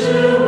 sure.